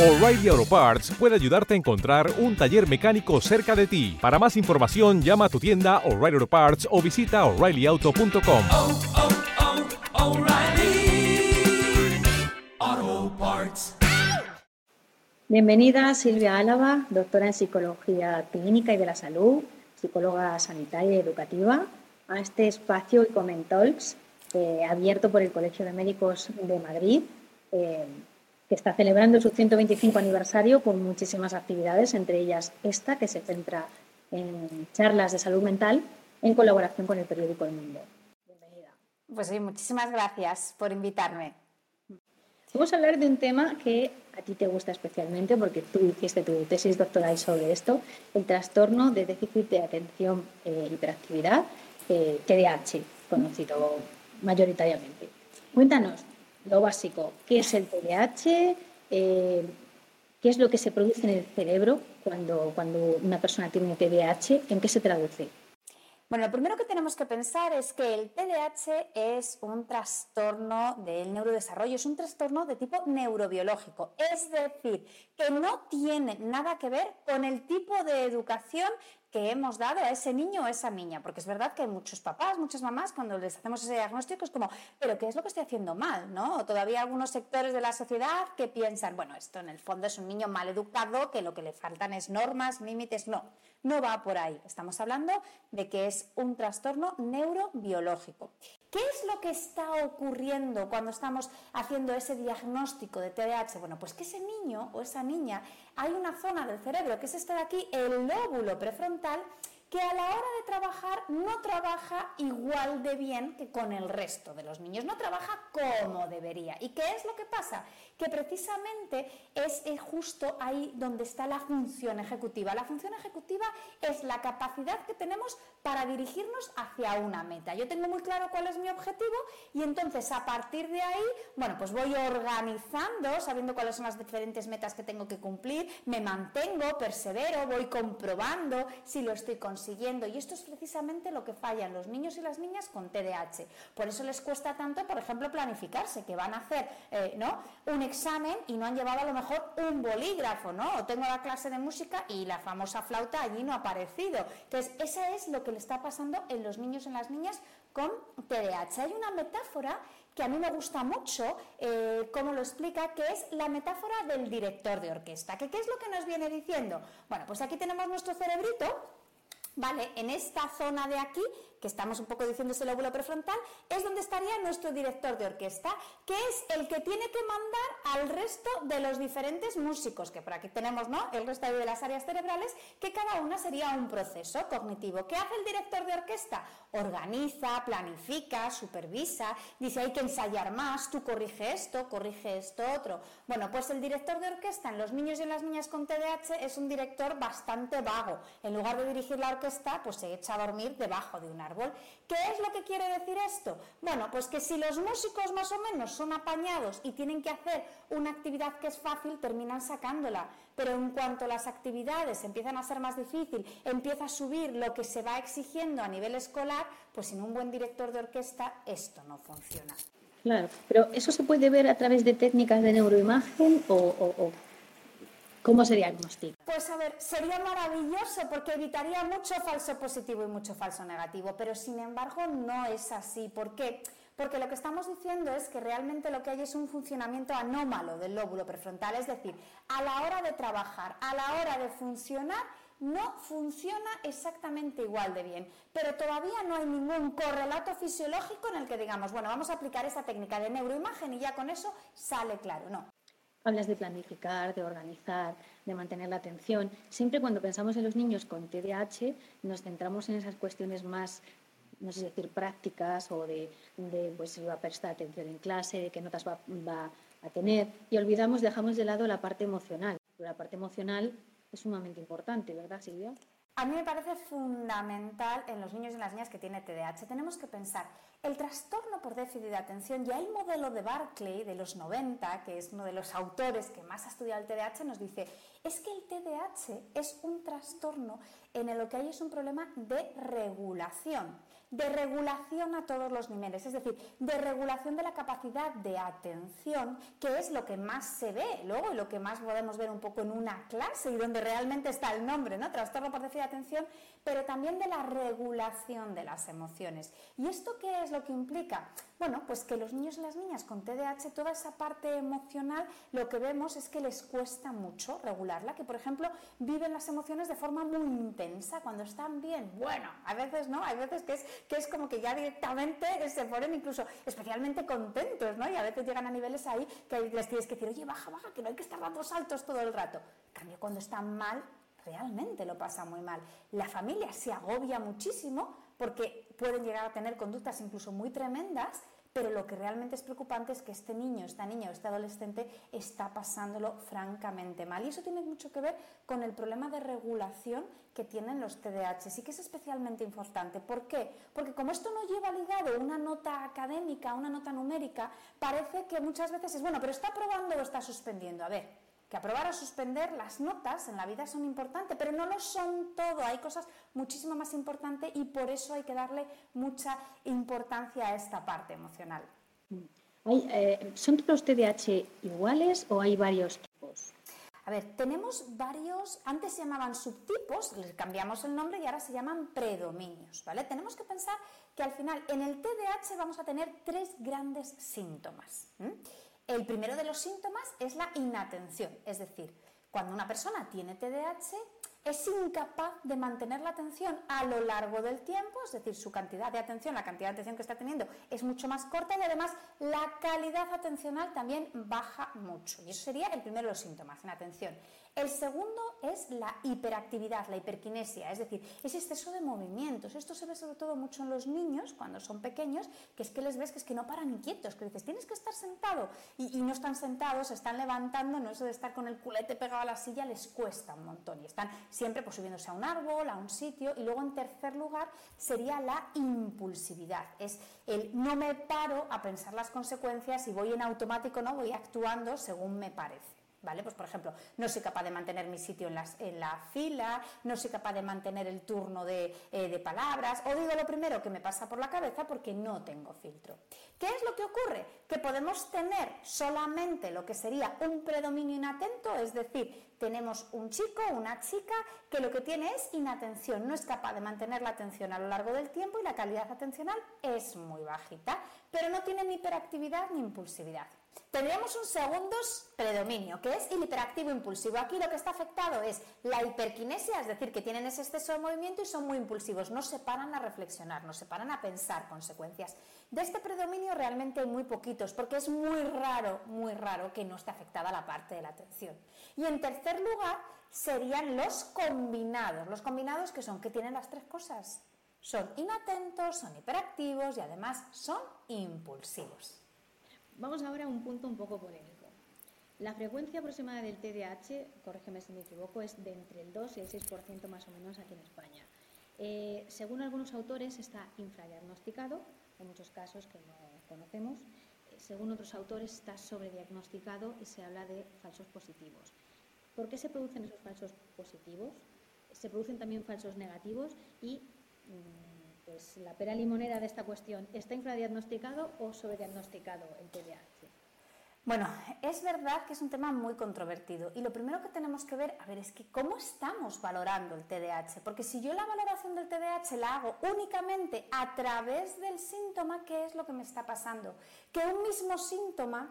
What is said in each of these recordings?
O'Reilly Auto Parts puede ayudarte a encontrar un taller mecánico cerca de ti. Para más información, llama a tu tienda O'Reilly Auto Parts o visita oreillyauto.com. oh, oh, Parts. Bienvenida Silvia Álava, doctora en Psicología Clínica y de la Salud, psicóloga sanitaria y educativa, a este espacio Icomentalks, eh, abierto por el Colegio de Médicos de Madrid, eh, que está celebrando su 125 aniversario con muchísimas actividades, entre ellas esta, que se centra en charlas de salud mental en colaboración con el periódico El Mundo. Bienvenida. Pues sí, muchísimas gracias por invitarme. Vamos a hablar de un tema que a ti te gusta especialmente porque tú hiciste tu tesis doctoral sobre esto, el trastorno de déficit de atención e hiperactividad, eh, TDAH, conocido mayoritariamente. Cuéntanos lo básico, ¿qué es el TDAH? Eh, ¿Qué es lo que se produce en el cerebro cuando, cuando una persona tiene TDAH? ¿En qué se traduce? Bueno, lo primero que tenemos que pensar es que el TDAH es un trastorno del neurodesarrollo, es un trastorno de tipo neurobiológico, es decir, que no tiene nada que ver con el tipo de educación que hemos dado a ese niño o esa niña, porque es verdad que muchos papás, muchas mamás, cuando les hacemos ese diagnóstico es como, pero ¿qué es lo que estoy haciendo mal? ¿no? O todavía algunos sectores de la sociedad que piensan, bueno, esto en el fondo es un niño mal educado, que lo que le faltan es normas, límites, no, no va por ahí. Estamos hablando de que es un trastorno neurobiológico. ¿Qué es lo que está ocurriendo cuando estamos haciendo ese diagnóstico de TDAH? Bueno, pues que ese niño o esa niña hay una zona del cerebro que es esta de aquí, el lóbulo prefrontal, que a la hora de trabajar no trabaja igual de bien que con el resto de los niños, no trabaja como debería. ¿Y qué es lo que pasa? Que precisamente es justo ahí donde está la función ejecutiva. La función ejecutiva es la capacidad que tenemos para dirigirnos hacia una meta. Yo tengo muy claro cuál es mi objetivo y entonces a partir de ahí, bueno, pues voy organizando, sabiendo cuáles son las diferentes metas que tengo que cumplir, me mantengo, persevero, voy comprobando si lo estoy consiguiendo siguiendo. Y esto es precisamente lo que fallan los niños y las niñas con TDAH. Por eso les cuesta tanto, por ejemplo, planificarse, que van a hacer eh, ¿no? un examen y no han llevado a lo mejor un bolígrafo, ¿no? O tengo la clase de música y la famosa flauta allí no ha aparecido. Entonces, eso es lo que le está pasando en los niños y en las niñas con TDAH. Hay una metáfora que a mí me gusta mucho, eh, como lo explica, que es la metáfora del director de orquesta. ¿Que, ¿Qué es lo que nos viene diciendo? Bueno, pues aquí tenemos nuestro cerebrito ¿vale? En esta zona de aquí, que estamos un poco diciendo ese lóbulo prefrontal, es donde estaría nuestro director de orquesta, que es el que tiene que mandar al resto de los diferentes músicos, que por aquí tenemos, ¿no? El resto de las áreas cerebrales, que cada una sería un proceso cognitivo. ¿Qué hace el director de orquesta? Organiza, planifica, supervisa, dice hay que ensayar más, tú corrige esto, corrige esto otro. Bueno, pues el director de orquesta en los niños y en las niñas con TDAH es un director bastante vago. En lugar de dirigir la orquesta, pues se echa a dormir debajo de un ¿Qué es lo que quiere decir esto? Bueno, pues que si los músicos más o menos son apañados y tienen que hacer una actividad que es fácil, terminan sacándola. Pero en cuanto las actividades empiezan a ser más difícil, empieza a subir lo que se va exigiendo a nivel escolar, pues sin un buen director de orquesta esto no funciona. Claro, pero ¿eso se puede ver a través de técnicas de neuroimagen o ¿Cómo se diagnostica? Pues a ver, sería maravilloso porque evitaría mucho falso positivo y mucho falso negativo, pero sin embargo no es así. ¿Por qué? Porque lo que estamos diciendo es que realmente lo que hay es un funcionamiento anómalo del lóbulo prefrontal, es decir, a la hora de trabajar, a la hora de funcionar, no funciona exactamente igual de bien, pero todavía no hay ningún correlato fisiológico en el que digamos, bueno, vamos a aplicar esa técnica de neuroimagen y ya con eso sale claro, no. Hablas de planificar, de organizar, de mantener la atención. Siempre cuando pensamos en los niños con TDAH nos centramos en esas cuestiones más, no sé decir, prácticas o de, pues, si va a prestar atención en clase, de qué notas va a tener y olvidamos, dejamos de lado la parte emocional. La parte emocional es sumamente importante, ¿verdad, Silvia? A mí me parece fundamental en los niños y las niñas que tienen TDAH. Tenemos que pensar, el trastorno por déficit de atención, ya el modelo de Barclay de los 90, que es uno de los autores que más ha estudiado el TDAH, nos dice, es que el TDAH es un trastorno en el que hay es un problema de regulación. De regulación a todos los niveles, es decir, de regulación de la capacidad de atención, que es lo que más se ve luego y lo que más podemos ver un poco en una clase y donde realmente está el nombre, ¿no? Trastorno por déficit de atención, pero también de la regulación de las emociones. ¿Y esto qué es lo que implica? Bueno, pues que los niños y las niñas con TDAH, toda esa parte emocional, lo que vemos es que les cuesta mucho regularla, que por ejemplo viven las emociones de forma muy intensa, cuando están bien, bueno, a veces no, hay veces que es, que es como que ya directamente se ponen incluso especialmente contentos, ¿no? Y a veces llegan a niveles ahí que les tienes que decir, oye, baja, baja, que no hay que estar dando saltos todo el rato. En cambio, cuando están mal, realmente lo pasa muy mal. La familia se agobia muchísimo porque pueden llegar a tener conductas incluso muy tremendas pero lo que realmente es preocupante es que este niño, esta niña o este adolescente está pasándolo francamente mal. Y eso tiene mucho que ver con el problema de regulación que tienen los TDAH. Sí que es especialmente importante. ¿Por qué? Porque como esto no lleva ligado una nota académica, una nota numérica, parece que muchas veces es, bueno, pero está aprobando o está suspendiendo. A ver, que aprobar o suspender las notas en la vida son importantes, pero no lo son todo. Hay cosas muchísimo más importantes y por eso hay que darle mucha importancia a esta parte emocional. Eh, ¿Son todos los TDAH iguales o hay varios tipos? A ver, tenemos varios, antes se llamaban subtipos, les cambiamos el nombre y ahora se llaman predominios, ¿vale? Tenemos que pensar que al final en el TDAH vamos a tener tres grandes síntomas. El primero de los síntomas es la inatención, es decir, cuando una persona tiene TDAH es incapaz de mantener la atención a lo largo del tiempo, es decir, su cantidad de atención, la cantidad de atención que está teniendo es mucho más corta y además la calidad atencional también baja mucho. Y eso sería el primero de los síntomas, en atención. El segundo es la hiperactividad, la hiperquinesia, es decir, ese exceso de movimientos. Esto se ve sobre todo mucho en los niños cuando son pequeños, que es que les ves que es que no paran inquietos, que dices, tienes que estar sentado y, y no están sentados, se están levantando, no eso de estar con el culete pegado a la silla les cuesta un montón y están siempre pues, subiéndose a un árbol, a un sitio. Y luego en tercer lugar sería la impulsividad, es el no me paro a pensar las consecuencias y voy en automático, no voy actuando según me parece. ¿Vale? Pues por ejemplo, no soy capaz de mantener mi sitio en, la fila, no soy capaz de mantener el turno de, eh, de, palabras, o digo lo primero que me pasa por la cabeza porque no tengo filtro. ¿Qué es lo que ocurre? Que podemos tener solamente lo que sería un predominio inatento, es decir, tenemos un chico una chica que lo que tiene es inatención, no es capaz de mantener la atención a lo largo del tiempo y la calidad atencional es muy bajita, pero no tiene ni hiperactividad ni impulsividad. Tendríamos un segundo predominio, que es el hiperactivo impulsivo. Aquí lo que está afectado es la hiperquinesia, es decir, que tienen ese exceso de movimiento y son muy impulsivos, no se paran a reflexionar, no se paran a pensar consecuencias. De este predominio realmente hay muy poquitos, porque es muy raro, muy raro que no esté afectada la parte de la atención. Y en tercer lugar serían los combinados. Los combinados que son, que tienen las tres cosas. Son inatentos, son hiperactivos y además son impulsivos. Vamos ahora a un punto un poco polémico. La frecuencia aproximada del TDAH, corrígeme si me equivoco, es de entre el 2 y el 6% más o menos aquí en España. Eh, según algunos autores está infradiagnosticado, en muchos casos que no conocemos. Eh, según otros autores está sobrediagnosticado y se habla de falsos positivos. ¿Por qué se producen esos falsos positivos? Se producen también falsos negativos y mm, la pera limonera de esta cuestión, ¿está infradiagnosticado o sobrediagnosticado el TDAH? Bueno, es verdad que es un tema muy controvertido y lo primero que tenemos que ver, a ver, es que cómo estamos valorando el TDAH, porque si yo la valoración del TDAH la hago únicamente a través del síntoma, ¿qué es lo que me está pasando? Que un mismo síntoma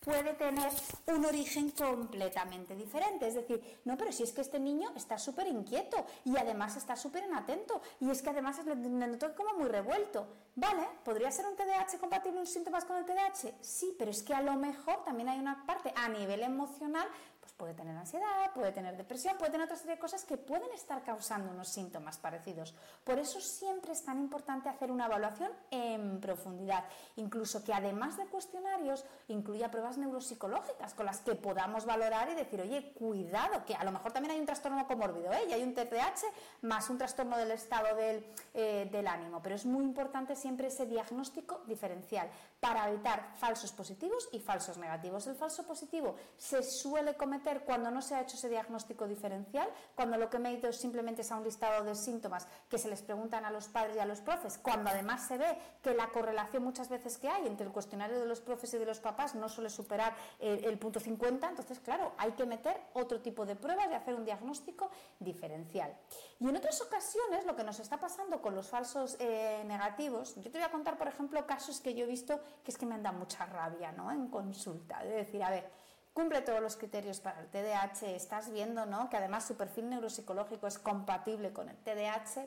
puede tener un origen completamente diferente. Es decir, no, pero si es que este niño está súper inquieto y además está súper inatento y es que además le noto como muy revuelto. Vale, ¿podría ser un TDAH compatible en síntomas con el TDAH? Sí, pero es que a lo mejor también hay una parte a nivel emocional pues puede tener ansiedad, puede tener depresión, puede tener otra serie de cosas que pueden estar causando unos síntomas parecidos. Por eso siempre es tan importante hacer una evaluación en profundidad, incluso que además de cuestionarios incluya pruebas neuropsicológicas con las que podamos valorar y decir, oye, cuidado, que a lo mejor también hay un trastorno comórbido, ¿eh? y hay un TDAH más un trastorno del estado del, eh, del ánimo, pero es muy importante siempre ese diagnóstico diferencial para evitar falsos positivos y falsos negativos. El falso positivo se suele cometer meter cuando no se ha hecho ese diagnóstico diferencial, cuando lo que me he ido simplemente es a un listado de síntomas que se les preguntan a los padres y a los profes, cuando además se ve que la correlación muchas veces que hay entre el cuestionario de los profes y de los papás no suele superar el, el punto 50, entonces claro, hay que meter otro tipo de pruebas y hacer un diagnóstico diferencial. Y en otras ocasiones lo que nos está pasando con los falsos eh, negativos, yo te voy a contar por ejemplo casos que yo he visto que es que me han dado mucha rabia ¿no? en consulta, de decir, a ver, cumple todos los criterios para el TDAH, estás viendo ¿no? que además su perfil neuropsicológico es compatible con el TDAH,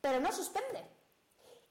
pero no suspende.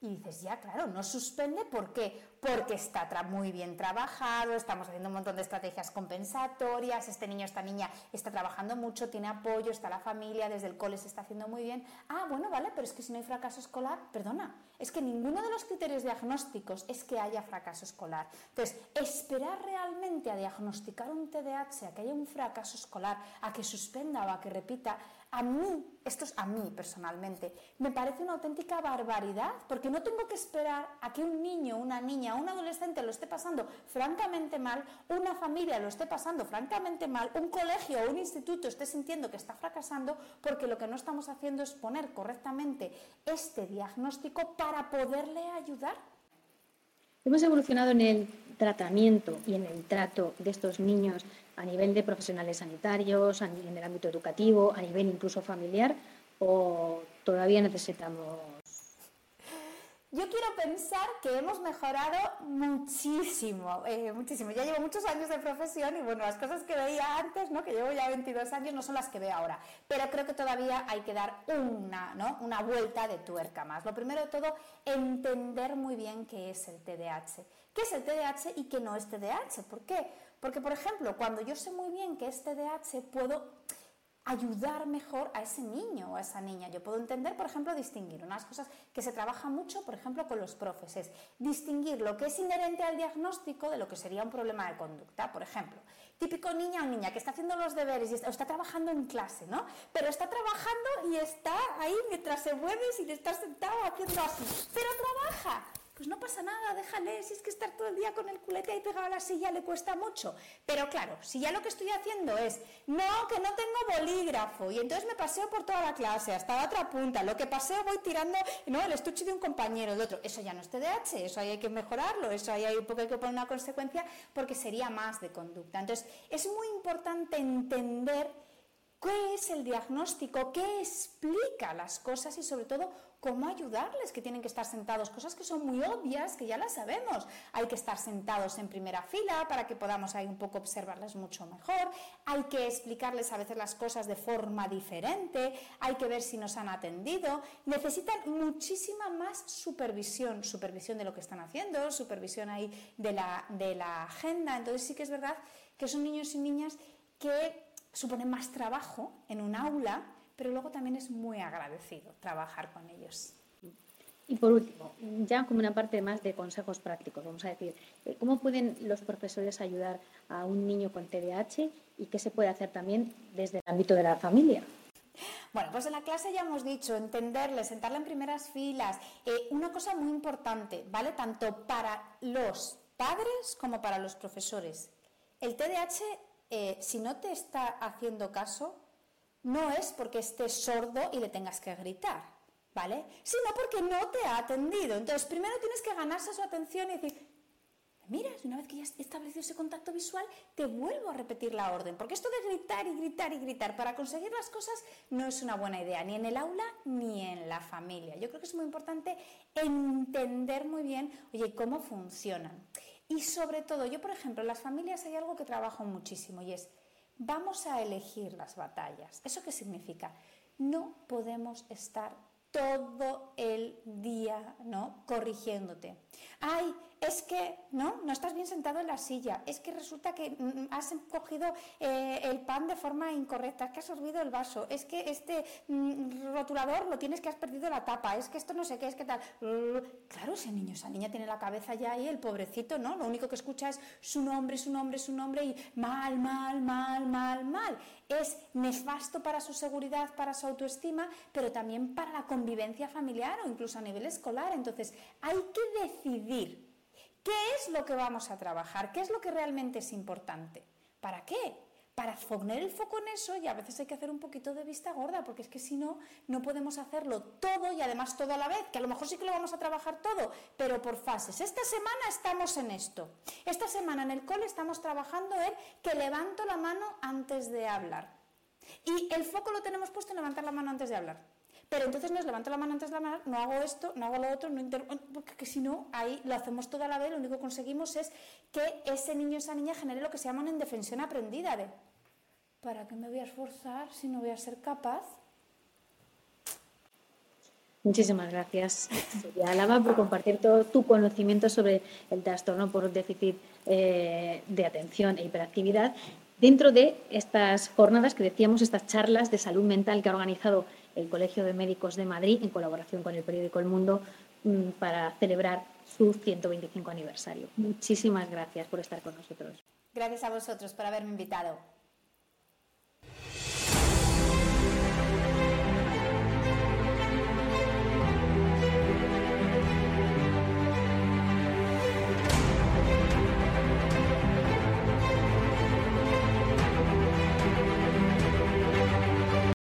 Y dices, ya, claro, no suspende, ¿por qué? Porque está muy bien trabajado, estamos haciendo un montón de estrategias compensatorias, este niño, esta niña está trabajando mucho, tiene apoyo, está la familia, desde el cole se está haciendo muy bien. Ah, bueno, vale, pero es que si no hay fracaso escolar, perdona, es que ninguno de los criterios diagnósticos es que haya fracaso escolar. Entonces, esperar realmente a diagnosticar un TDAH, a que haya un fracaso escolar, a que suspenda o a que repita, a mí, esto es a mí personalmente, me parece una auténtica barbaridad, porque no tengo que esperar a que un niño, una niña, un adolescente lo esté pasando francamente mal, una familia lo esté pasando francamente mal, un colegio o un instituto esté sintiendo que está fracasando, porque lo que no estamos haciendo es poner correctamente este diagnóstico para poderle ayudar. Hemos evolucionado en el tratamiento y en el trato de estos niños a nivel de profesionales sanitarios, en el ámbito educativo, a nivel incluso familiar, o todavía necesitamos yo quiero pensar que hemos mejorado muchísimo, eh, muchísimo. Ya llevo muchos años de profesión y bueno, las cosas que veía antes, ¿no? que llevo ya 22 años, no son las que veo ahora. Pero creo que todavía hay que dar una, ¿no? una vuelta de tuerca más. Lo primero de todo, entender muy bien qué es el TDAH. ¿Qué es el TDAH y qué no es TDAH? ¿Por qué? Porque, por ejemplo, cuando yo sé muy bien qué es TDAH, puedo ayudar mejor a ese niño o a esa niña. Yo puedo entender, por ejemplo, distinguir unas cosas que se trabaja mucho, por ejemplo, con los profes, es distinguir lo que es inherente al diagnóstico de lo que sería un problema de conducta. Por ejemplo, típico niña o niña que está haciendo los deberes y está, está trabajando en clase, ¿no? Pero está trabajando y está ahí mientras se mueve sin estar sentado haciendo así. Pero trabaja pues no pasa nada, déjale, si es que estar todo el día con el culete ahí pegado a la silla le cuesta mucho. Pero claro, si ya lo que estoy haciendo es, no, que no tengo bolígrafo, y entonces me paseo por toda la clase, hasta la otra punta, lo que paseo voy tirando, no, el estuche de un compañero, de otro, eso ya no es TDAH, eso ahí hay que mejorarlo, eso ahí hay un poco hay que poner una consecuencia, porque sería más de conducta. Entonces, es muy importante entender qué es el diagnóstico, qué explica las cosas y sobre todo cómo ayudarles, que tienen que estar sentados, cosas que son muy obvias, que ya las sabemos. Hay que estar sentados en primera fila para que podamos ahí un poco observarles mucho mejor, hay que explicarles a veces las cosas de forma diferente, hay que ver si nos han atendido, necesitan muchísima más supervisión, supervisión de lo que están haciendo, supervisión ahí de la, de la agenda. Entonces sí que es verdad que son niños y niñas que supone más trabajo en un aula, pero luego también es muy agradecido trabajar con ellos. Y por último, ya como una parte más de consejos prácticos, vamos a decir, eh, ¿cómo pueden los profesores ayudar a un niño con TDAH y qué se puede hacer también desde el ámbito de la familia? Bueno, pues en la clase ya hemos dicho, entenderle, sentarle en primeras filas. Eh, una cosa muy importante, ¿vale? Tanto para los padres como para los profesores. El TDAH eh, si no te está haciendo caso, no es porque estés sordo y le tengas que gritar, ¿vale? Sino porque no te ha atendido. Entonces, primero tienes que ganarse su atención y decir, mira, una vez que ya he establecido ese contacto visual, te vuelvo a repetir la orden. Porque esto de gritar y gritar y gritar para conseguir las cosas no es una buena idea, ni en el aula ni en la familia. Yo creo que es muy importante entender muy bien, oye, cómo funcionan. Y sobre todo, yo por ejemplo, en las familias hay algo que trabajo muchísimo y es, vamos a elegir las batallas. ¿Eso qué significa? No podemos estar todo el día, ¿no? Corrigiéndote. Ay, es que, ¿no? No estás bien sentado en la silla. Es que resulta que mm, mm, has cogido eh, el pan de forma incorrecta. Es que has olvidado el vaso. Es que este mm, rotulador lo tienes que has perdido la tapa. Es que esto no sé qué, es que tal. Claro, ese niño, esa niña tiene la cabeza ya ahí, el pobrecito, ¿no? Lo único que escucha es su nombre, su nombre, su nombre y mal, mal, mal, mal, mal. Es nefasto para su seguridad, para su autoestima, pero también para la convivencia familiar o incluso a nivel escolar. Entonces, hay que decidir ¿Qué es lo que vamos a trabajar? ¿Qué es lo que realmente es importante? ¿Para qué? para poner el foco en eso y a veces hay que hacer un poquito de vista gorda, porque es que si no, no podemos hacerlo todo y además todo a la vez, que a lo mejor sí que lo vamos a trabajar todo, pero por fases. Esta semana estamos en esto. Esta semana en el cole estamos trabajando en que levanto la mano antes de hablar. Y el foco lo tenemos puesto en levantar la mano antes de hablar. Pero entonces no es levanto la mano antes de hablar, no hago esto, no hago lo otro, no porque si no, ahí lo hacemos toda la vez, lo único que conseguimos es que ese niño o esa niña genere lo que se llama una indefensión aprendida de ¿para qué me voy a esforzar si no voy a ser capaz? Muchísimas gracias, Alaba, por compartir todo tu conocimiento sobre el trastorno por déficit eh, de atención e hiperactividad dentro de estas jornadas que decíamos, estas charlas de salud mental que ha organizado el Colegio de Médicos de Madrid en colaboración con el periódico El Mundo mm, para celebrar su 125 aniversario. Muchísimas gracias por estar con nosotros. Gracias a vosotros por haberme invitado.